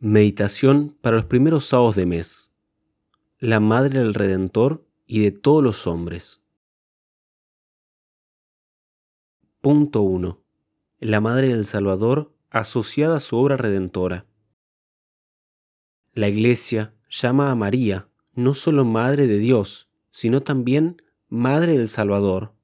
Meditación para los primeros sábados de mes. La Madre del Redentor y de todos los hombres. Punto 1. La Madre del Salvador asociada a su obra redentora. La Iglesia llama a María no solo Madre de Dios, sino también Madre del Salvador.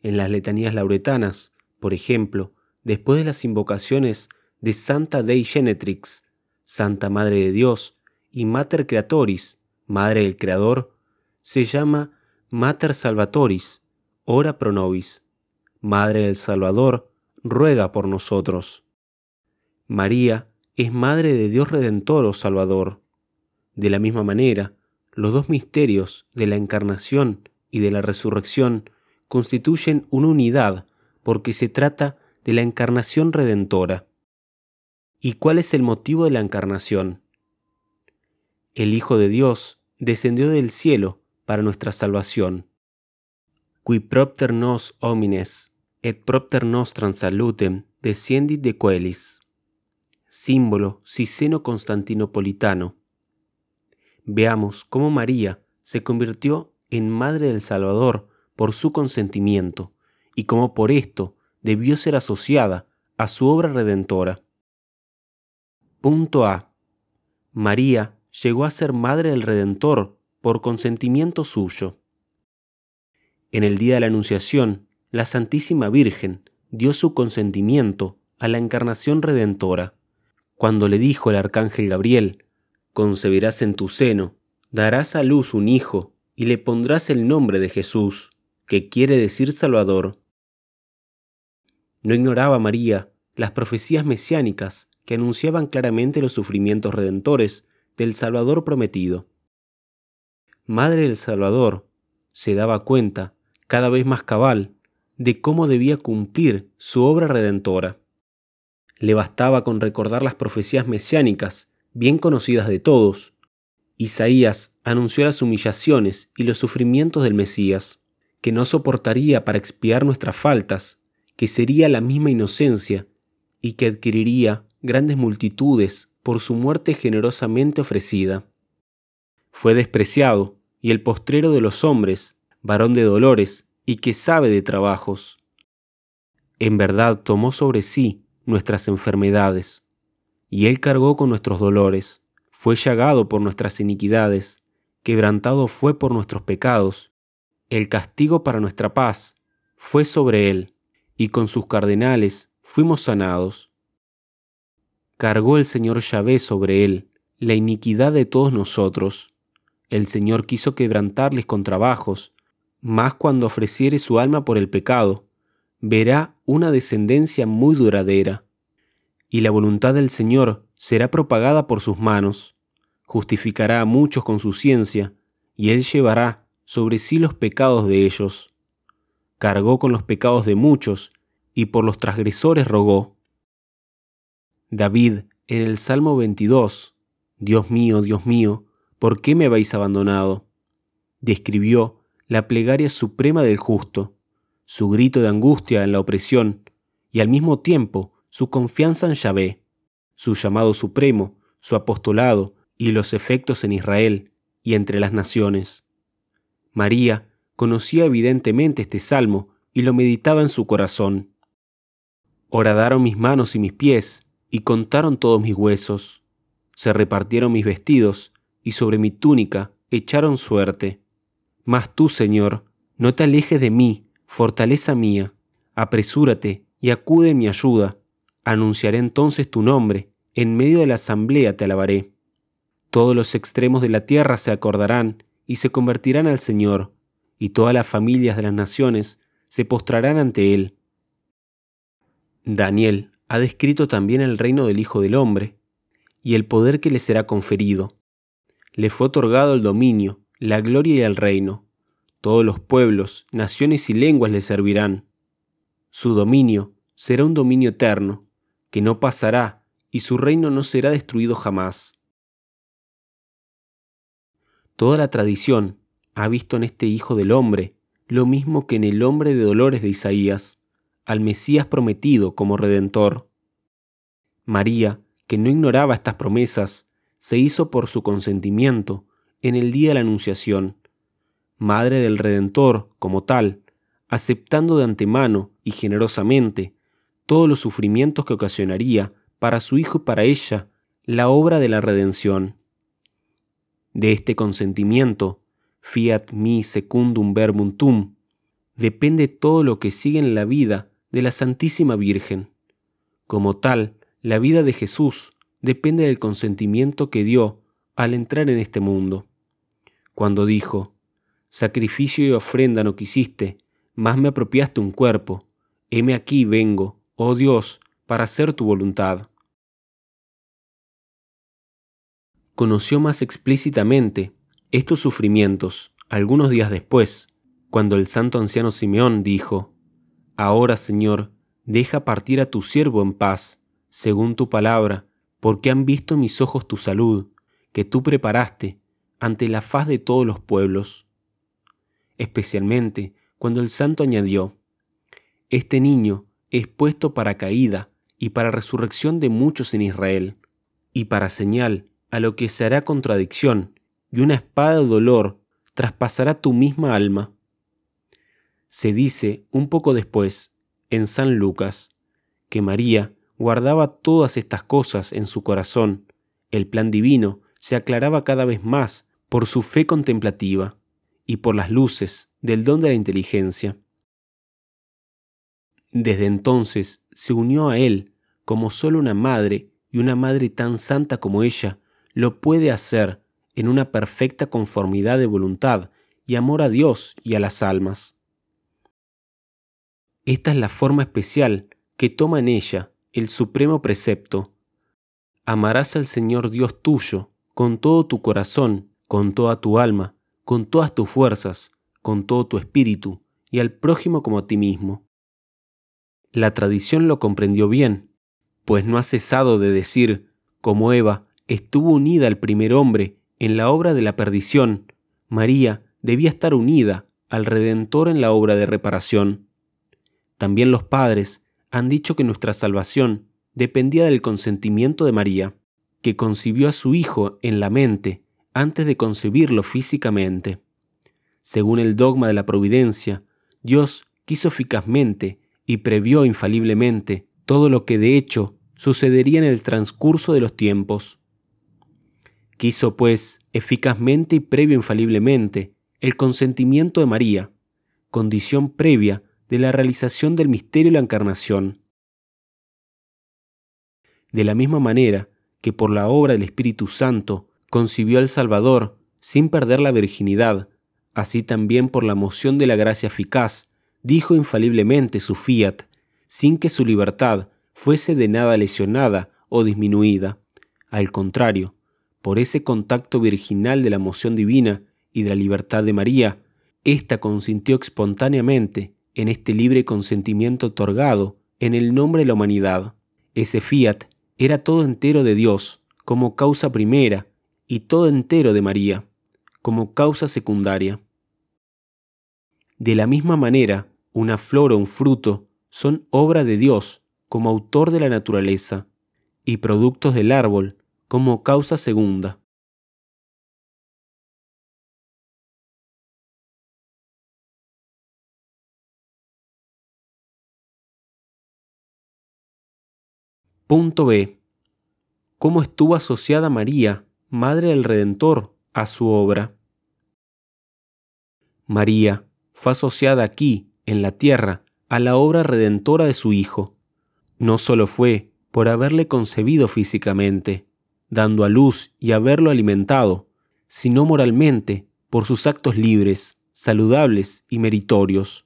En las letanías lauretanas, por ejemplo, después de las invocaciones de Santa Dei Genetrix, Santa Madre de Dios, y Mater Creatoris, Madre del Creador, se llama Mater Salvatoris, ora pro nobis. Madre del Salvador, ruega por nosotros. María es Madre de Dios Redentor o Salvador. De la misma manera, los dos misterios de la encarnación y de la resurrección constituyen una unidad porque se trata de la encarnación redentora. ¿Y cuál es el motivo de la encarnación? El Hijo de Dios descendió del cielo para nuestra salvación. Qui propter nos homines et propter nostram salutem descendit de coelis. Símbolo siceno constantinopolitano. Veamos cómo María se convirtió en Madre del Salvador por su consentimiento y cómo por esto debió ser asociada a su obra redentora. Punto A. María llegó a ser madre del Redentor por consentimiento suyo. En el día de la Anunciación, la Santísima Virgen dio su consentimiento a la encarnación redentora, cuando le dijo el arcángel Gabriel, concebirás en tu seno, darás a luz un hijo, y le pondrás el nombre de Jesús, que quiere decir Salvador. No ignoraba María las profecías mesiánicas que anunciaban claramente los sufrimientos redentores del Salvador prometido. Madre del Salvador se daba cuenta, cada vez más cabal, de cómo debía cumplir su obra redentora. Le bastaba con recordar las profecías mesiánicas, bien conocidas de todos. Isaías anunció las humillaciones y los sufrimientos del Mesías, que no soportaría para expiar nuestras faltas, que sería la misma inocencia y que adquiriría grandes multitudes por su muerte generosamente ofrecida. Fue despreciado y el postrero de los hombres, varón de dolores y que sabe de trabajos. En verdad tomó sobre sí nuestras enfermedades, y él cargó con nuestros dolores, fue llagado por nuestras iniquidades, quebrantado fue por nuestros pecados, el castigo para nuestra paz fue sobre él, y con sus cardenales fuimos sanados cargó el Señor Yahvé sobre él la iniquidad de todos nosotros. El Señor quiso quebrantarles con trabajos, mas cuando ofreciere su alma por el pecado, verá una descendencia muy duradera. Y la voluntad del Señor será propagada por sus manos, justificará a muchos con su ciencia, y él llevará sobre sí los pecados de ellos. Cargó con los pecados de muchos, y por los transgresores rogó. David en el Salmo 22, Dios mío, Dios mío, ¿por qué me habéis abandonado? Describió la plegaria suprema del justo, su grito de angustia en la opresión y al mismo tiempo su confianza en Yahvé, su llamado supremo, su apostolado y los efectos en Israel y entre las naciones. María conocía evidentemente este salmo y lo meditaba en su corazón. Horadaron mis manos y mis pies, y contaron todos mis huesos. Se repartieron mis vestidos, y sobre mi túnica echaron suerte. Mas tú, Señor, no te alejes de mí, fortaleza mía, apresúrate y acude en mi ayuda. Anunciaré entonces tu nombre, en medio de la asamblea te alabaré. Todos los extremos de la tierra se acordarán y se convertirán al Señor, y todas las familias de las naciones se postrarán ante Él. Daniel ha descrito también el reino del Hijo del Hombre y el poder que le será conferido. Le fue otorgado el dominio, la gloria y el reino. Todos los pueblos, naciones y lenguas le servirán. Su dominio será un dominio eterno, que no pasará, y su reino no será destruido jamás. Toda la tradición ha visto en este Hijo del Hombre lo mismo que en el hombre de dolores de Isaías, al Mesías prometido como Redentor. María, que no ignoraba estas promesas, se hizo por su consentimiento en el día de la Anunciación, Madre del Redentor como tal, aceptando de antemano y generosamente todos los sufrimientos que ocasionaría para su hijo y para ella la obra de la redención. De este consentimiento, fiat mi secundum verbum tum, depende todo lo que sigue en la vida de la Santísima Virgen. Como tal, la vida de Jesús depende del consentimiento que dio al entrar en este mundo. Cuando dijo, Sacrificio y ofrenda no quisiste, más me apropiaste un cuerpo, heme aquí vengo, oh Dios, para hacer tu voluntad. Conoció más explícitamente estos sufrimientos algunos días después, cuando el santo anciano Simeón dijo, Ahora, Señor, deja partir a tu siervo en paz, según tu palabra, porque han visto mis ojos tu salud, que tú preparaste ante la faz de todos los pueblos. Especialmente cuando el santo añadió, Este niño es puesto para caída y para resurrección de muchos en Israel, y para señal a lo que se hará contradicción, y una espada de dolor traspasará tu misma alma. Se dice un poco después, en San Lucas, que María guardaba todas estas cosas en su corazón. El plan divino se aclaraba cada vez más por su fe contemplativa y por las luces del don de la inteligencia. Desde entonces se unió a él como solo una madre y una madre tan santa como ella lo puede hacer en una perfecta conformidad de voluntad y amor a Dios y a las almas. Esta es la forma especial que toma en ella el supremo precepto. Amarás al Señor Dios tuyo con todo tu corazón, con toda tu alma, con todas tus fuerzas, con todo tu espíritu, y al prójimo como a ti mismo. La tradición lo comprendió bien, pues no ha cesado de decir, como Eva estuvo unida al primer hombre en la obra de la perdición, María debía estar unida al Redentor en la obra de reparación. También los padres han dicho que nuestra salvación dependía del consentimiento de María, que concibió a su Hijo en la mente antes de concebirlo físicamente. Según el dogma de la providencia, Dios quiso eficazmente y previó infaliblemente todo lo que de hecho sucedería en el transcurso de los tiempos. Quiso, pues, eficazmente y previo infaliblemente el consentimiento de María, condición previa de la realización del misterio de la encarnación. De la misma manera que por la obra del Espíritu Santo concibió al Salvador sin perder la virginidad, así también por la moción de la gracia eficaz, dijo infaliblemente su fiat, sin que su libertad fuese de nada lesionada o disminuida. Al contrario, por ese contacto virginal de la moción divina y de la libertad de María, ésta consintió espontáneamente en este libre consentimiento otorgado en el nombre de la humanidad. Ese fiat era todo entero de Dios como causa primera y todo entero de María como causa secundaria. De la misma manera, una flor o un fruto son obra de Dios como autor de la naturaleza y productos del árbol como causa segunda. Punto B. ¿Cómo estuvo asociada María, Madre del Redentor, a su obra? María fue asociada aquí, en la tierra, a la obra redentora de su Hijo. No solo fue por haberle concebido físicamente, dando a luz y haberlo alimentado, sino moralmente por sus actos libres, saludables y meritorios.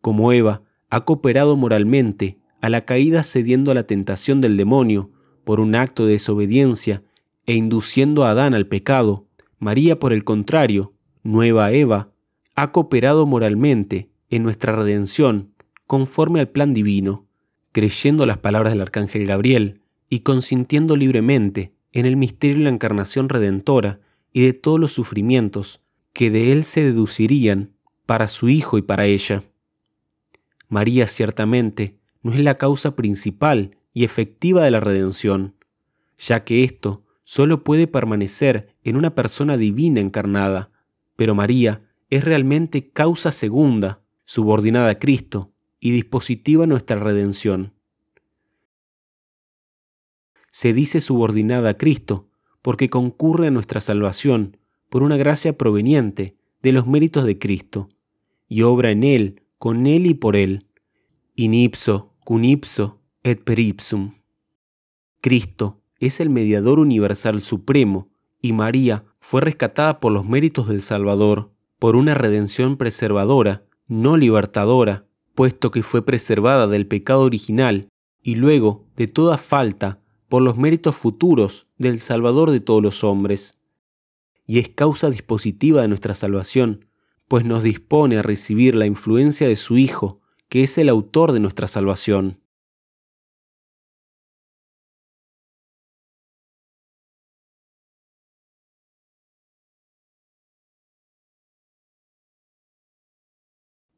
Como Eva ha cooperado moralmente a la caída cediendo a la tentación del demonio por un acto de desobediencia e induciendo a Adán al pecado, María, por el contrario, nueva Eva, ha cooperado moralmente en nuestra redención conforme al plan divino, creyendo las palabras del arcángel Gabriel y consintiendo libremente en el misterio de la encarnación redentora y de todos los sufrimientos que de él se deducirían para su hijo y para ella. María ciertamente no es la causa principal y efectiva de la redención, ya que esto solo puede permanecer en una persona divina encarnada, pero María es realmente causa segunda, subordinada a Cristo y dispositiva a nuestra redención. Se dice subordinada a Cristo porque concurre a nuestra salvación por una gracia proveniente de los méritos de Cristo, y obra en Él, con Él y por Él. In ipso, cun ipso, et per ipsum. Cristo es el mediador universal supremo, y María fue rescatada por los méritos del Salvador, por una redención preservadora, no libertadora, puesto que fue preservada del pecado original y luego de toda falta por los méritos futuros del Salvador de todos los hombres y es causa dispositiva de nuestra salvación, pues nos dispone a recibir la influencia de su Hijo, que es el autor de nuestra salvación.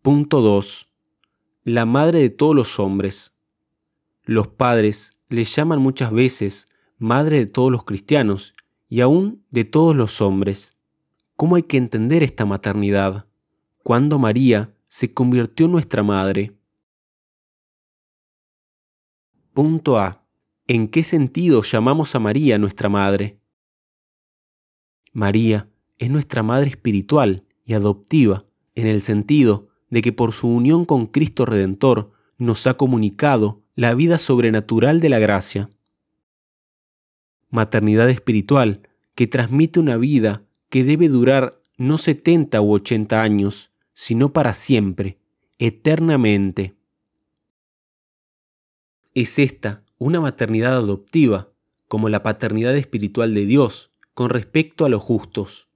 Punto 2. La madre de todos los hombres. Los padres le llaman muchas veces madre de todos los cristianos y aún de todos los hombres. ¿Cómo hay que entender esta maternidad? Cuando María se convirtió en nuestra madre. Punto A. ¿En qué sentido llamamos a María nuestra madre? María es nuestra madre espiritual y adoptiva, en el sentido de que por su unión con Cristo Redentor nos ha comunicado la vida sobrenatural de la gracia maternidad espiritual que transmite una vida que debe durar no 70 u 80 años, sino para siempre, eternamente. Es esta una maternidad adoptiva, como la paternidad espiritual de Dios con respecto a los justos.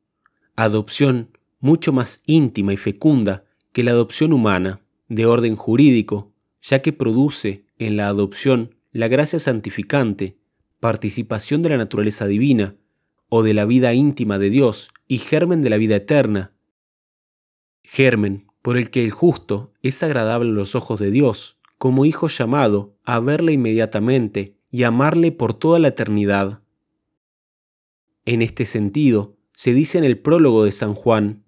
Adopción mucho más íntima y fecunda que la adopción humana, de orden jurídico, ya que produce en la adopción la gracia santificante participación de la naturaleza divina, o de la vida íntima de Dios y germen de la vida eterna. Germen por el que el justo es agradable a los ojos de Dios, como hijo llamado a verle inmediatamente y amarle por toda la eternidad. En este sentido, se dice en el prólogo de San Juan,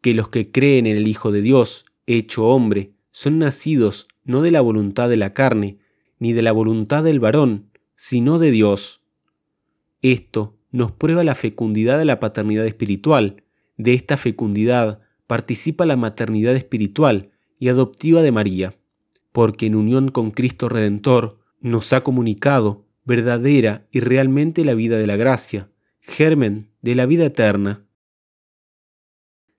que los que creen en el Hijo de Dios, hecho hombre, son nacidos no de la voluntad de la carne, ni de la voluntad del varón, sino de Dios. Esto nos prueba la fecundidad de la paternidad espiritual. De esta fecundidad participa la maternidad espiritual y adoptiva de María, porque en unión con Cristo Redentor nos ha comunicado verdadera y realmente la vida de la gracia, germen de la vida eterna.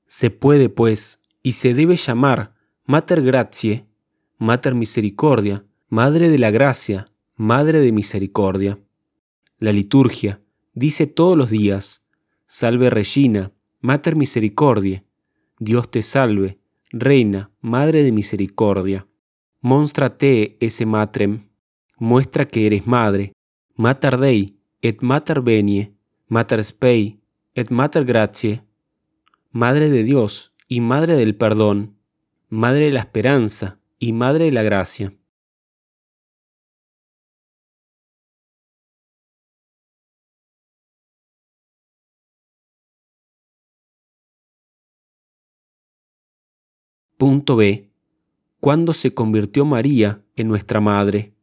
Se puede, pues, y se debe llamar Mater Gratiae, Mater Misericordia, Madre de la Gracia, Madre de Misericordia. La liturgia dice todos los días, Salve Regina, Mater Misericordia, Dios te salve, Reina, Madre de Misericordia. Monstra te ese matrem, muestra que eres madre, Mater Dei, et Mater Venie, Mater Spei, et Mater Gratiae, Madre de Dios y Madre del perdón, Madre de la esperanza y Madre de la gracia. Punto B. ¿Cuándo se convirtió María en nuestra madre?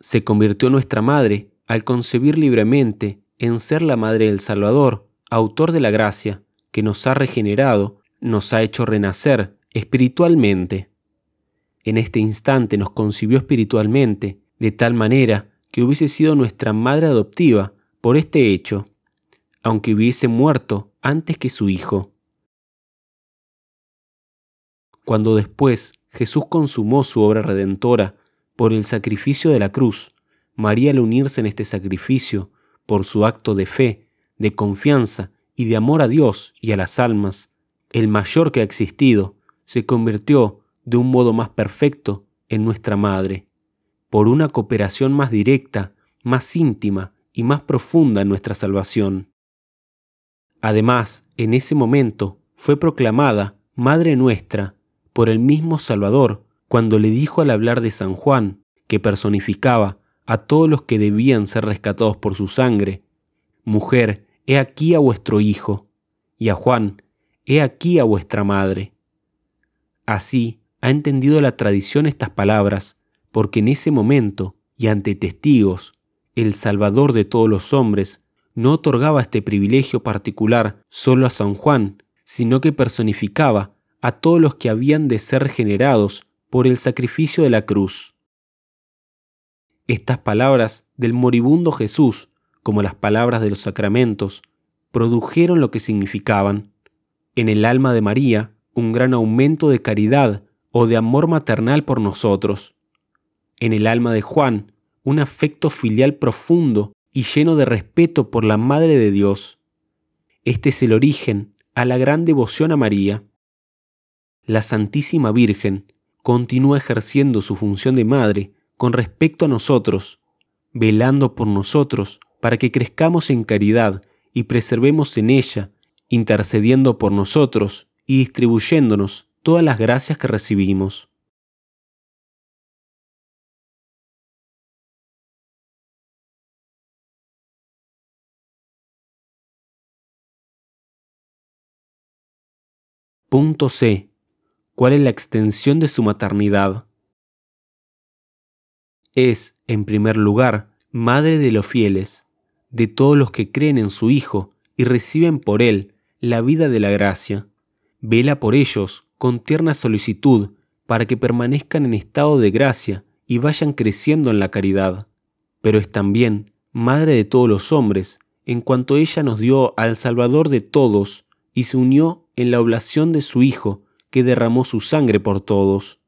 Se convirtió nuestra madre al concebir libremente en ser la madre del Salvador, autor de la gracia, que nos ha regenerado, nos ha hecho renacer espiritualmente. En este instante nos concibió espiritualmente, de tal manera que hubiese sido nuestra madre adoptiva por este hecho, aunque hubiese muerto antes que su hijo. Cuando después Jesús consumó su obra redentora, por el sacrificio de la cruz, María al unirse en este sacrificio, por su acto de fe, de confianza y de amor a Dios y a las almas, el mayor que ha existido, se convirtió de un modo más perfecto en nuestra Madre, por una cooperación más directa, más íntima y más profunda en nuestra salvación. Además, en ese momento fue proclamada Madre nuestra por el mismo Salvador cuando le dijo al hablar de San Juan, que personificaba a todos los que debían ser rescatados por su sangre, Mujer, he aquí a vuestro Hijo, y a Juan, he aquí a vuestra Madre. Así ha entendido la tradición estas palabras, porque en ese momento, y ante testigos, el Salvador de todos los hombres no otorgaba este privilegio particular solo a San Juan, sino que personificaba a todos los que habían de ser regenerados por el sacrificio de la cruz. Estas palabras del moribundo Jesús, como las palabras de los sacramentos, produjeron lo que significaban. En el alma de María, un gran aumento de caridad o de amor maternal por nosotros. En el alma de Juan, un afecto filial profundo y lleno de respeto por la Madre de Dios. Este es el origen a la gran devoción a María. La Santísima Virgen continúa ejerciendo su función de madre con respecto a nosotros, velando por nosotros para que crezcamos en caridad y preservemos en ella, intercediendo por nosotros y distribuyéndonos todas las gracias que recibimos. Punto C. ¿Cuál es la extensión de su maternidad? es, en primer lugar, madre de los fieles, de todos los que creen en su Hijo y reciben por Él la vida de la gracia. Vela por ellos con tierna solicitud para que permanezcan en estado de gracia y vayan creciendo en la caridad. Pero es también madre de todos los hombres, en cuanto ella nos dio al Salvador de todos y se unió en la oblación de su Hijo, que derramó su sangre por todos.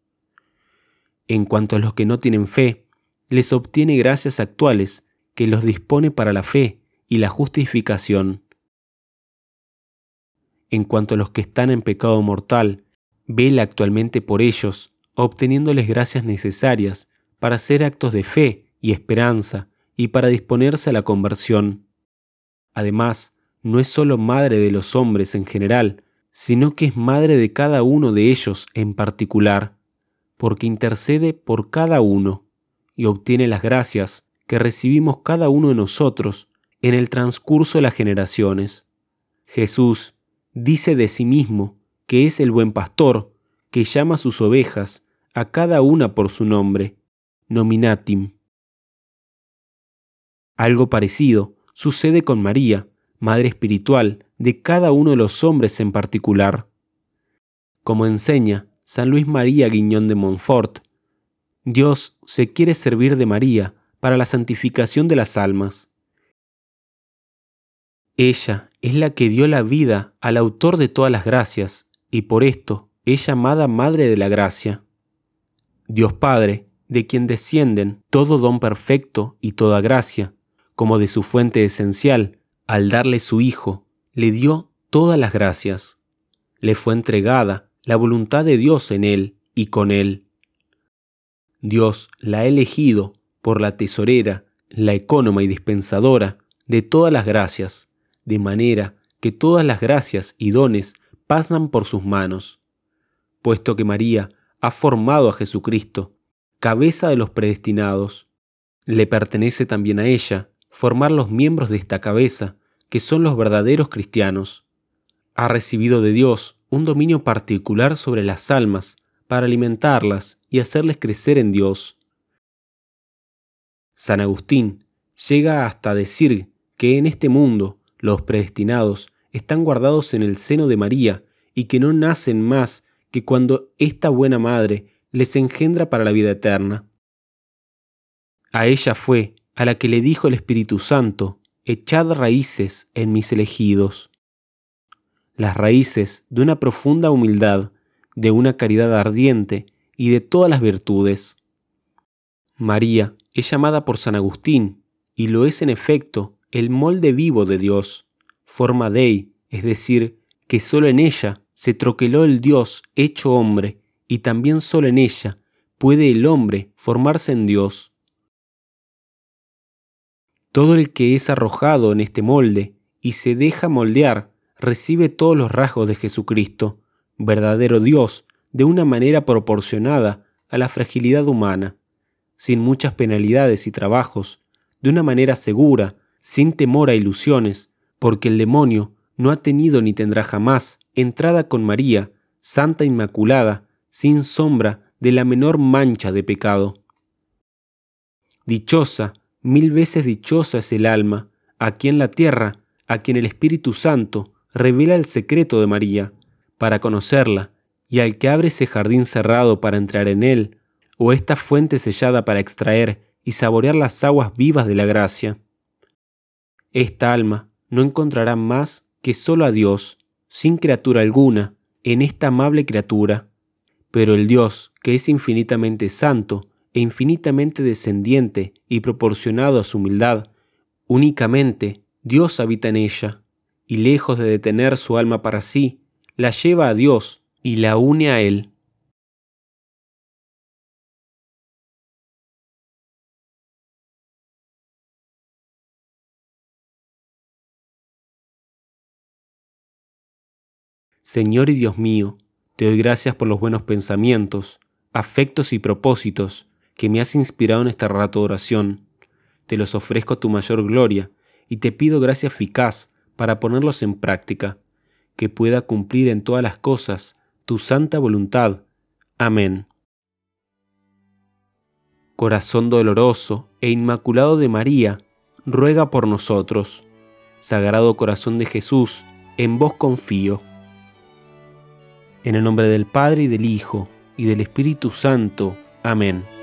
En cuanto a los que no tienen fe, les obtiene gracias actuales que los dispone para la fe y la justificación. En cuanto a los que están en pecado mortal, vela actualmente por ellos, obteniéndoles gracias necesarias para hacer actos de fe y esperanza y para disponerse a la conversión. Además, no es solo madre de los hombres en general, sino que es madre de cada uno de ellos en particular, porque intercede por cada uno y obtiene las gracias que recibimos cada uno de nosotros en el transcurso de las generaciones. Jesús dice de sí mismo que es el buen pastor que llama a sus ovejas a cada una por su nombre, nominatim. Algo parecido sucede con María, madre espiritual de cada uno de los hombres en particular. Como enseña San Luis María Guiñón de Montfort, Dios se quiere servir de María para la santificación de las almas. Ella es la que dio la vida al autor de todas las gracias, y por esto es llamada Madre de la Gracia. Dios Padre, de quien descienden todo don perfecto y toda gracia, como de su fuente esencial, al darle su Hijo, le dio todas las gracias. Le fue entregada la voluntad de Dios en él y con él Dios la ha elegido por la tesorera, la ecónoma y dispensadora de todas las gracias, de manera que todas las gracias y dones pasan por sus manos, puesto que María ha formado a Jesucristo, cabeza de los predestinados. Le pertenece también a ella formar los miembros de esta cabeza, que son los verdaderos cristianos. Ha recibido de Dios un dominio particular sobre las almas, para alimentarlas y hacerles crecer en Dios. San Agustín llega hasta decir que en este mundo los predestinados están guardados en el seno de María y que no nacen más que cuando esta buena madre les engendra para la vida eterna. A ella fue a la que le dijo el Espíritu Santo, echad raíces en mis elegidos. Las raíces de una profunda humildad de una caridad ardiente y de todas las virtudes. María es llamada por San Agustín, y lo es en efecto, el molde vivo de Dios, forma Dei, es decir, que solo en ella se troqueló el Dios hecho hombre, y también solo en ella puede el hombre formarse en Dios. Todo el que es arrojado en este molde y se deja moldear recibe todos los rasgos de Jesucristo, verdadero Dios, de una manera proporcionada a la fragilidad humana, sin muchas penalidades y trabajos, de una manera segura, sin temor a ilusiones, porque el demonio no ha tenido ni tendrá jamás entrada con María, Santa Inmaculada, sin sombra de la menor mancha de pecado. Dichosa, mil veces dichosa es el alma, aquí en la tierra, a quien el Espíritu Santo revela el secreto de María, para conocerla, y al que abre ese jardín cerrado para entrar en él, o esta fuente sellada para extraer y saborear las aguas vivas de la gracia. Esta alma no encontrará más que solo a Dios, sin criatura alguna, en esta amable criatura, pero el Dios, que es infinitamente santo e infinitamente descendiente y proporcionado a su humildad, únicamente Dios habita en ella, y lejos de detener su alma para sí, la lleva a Dios y la une a Él. Señor y Dios mío, te doy gracias por los buenos pensamientos, afectos y propósitos que me has inspirado en este rato oración. Te los ofrezco a tu mayor gloria y te pido gracia eficaz para ponerlos en práctica, que pueda cumplir en todas las cosas tu santa voluntad. Amén. Corazón doloroso e inmaculado de María, ruega por nosotros. Sagrado Corazón de Jesús, en vos confío. En el nombre del Padre y del Hijo y del Espíritu Santo. Amén.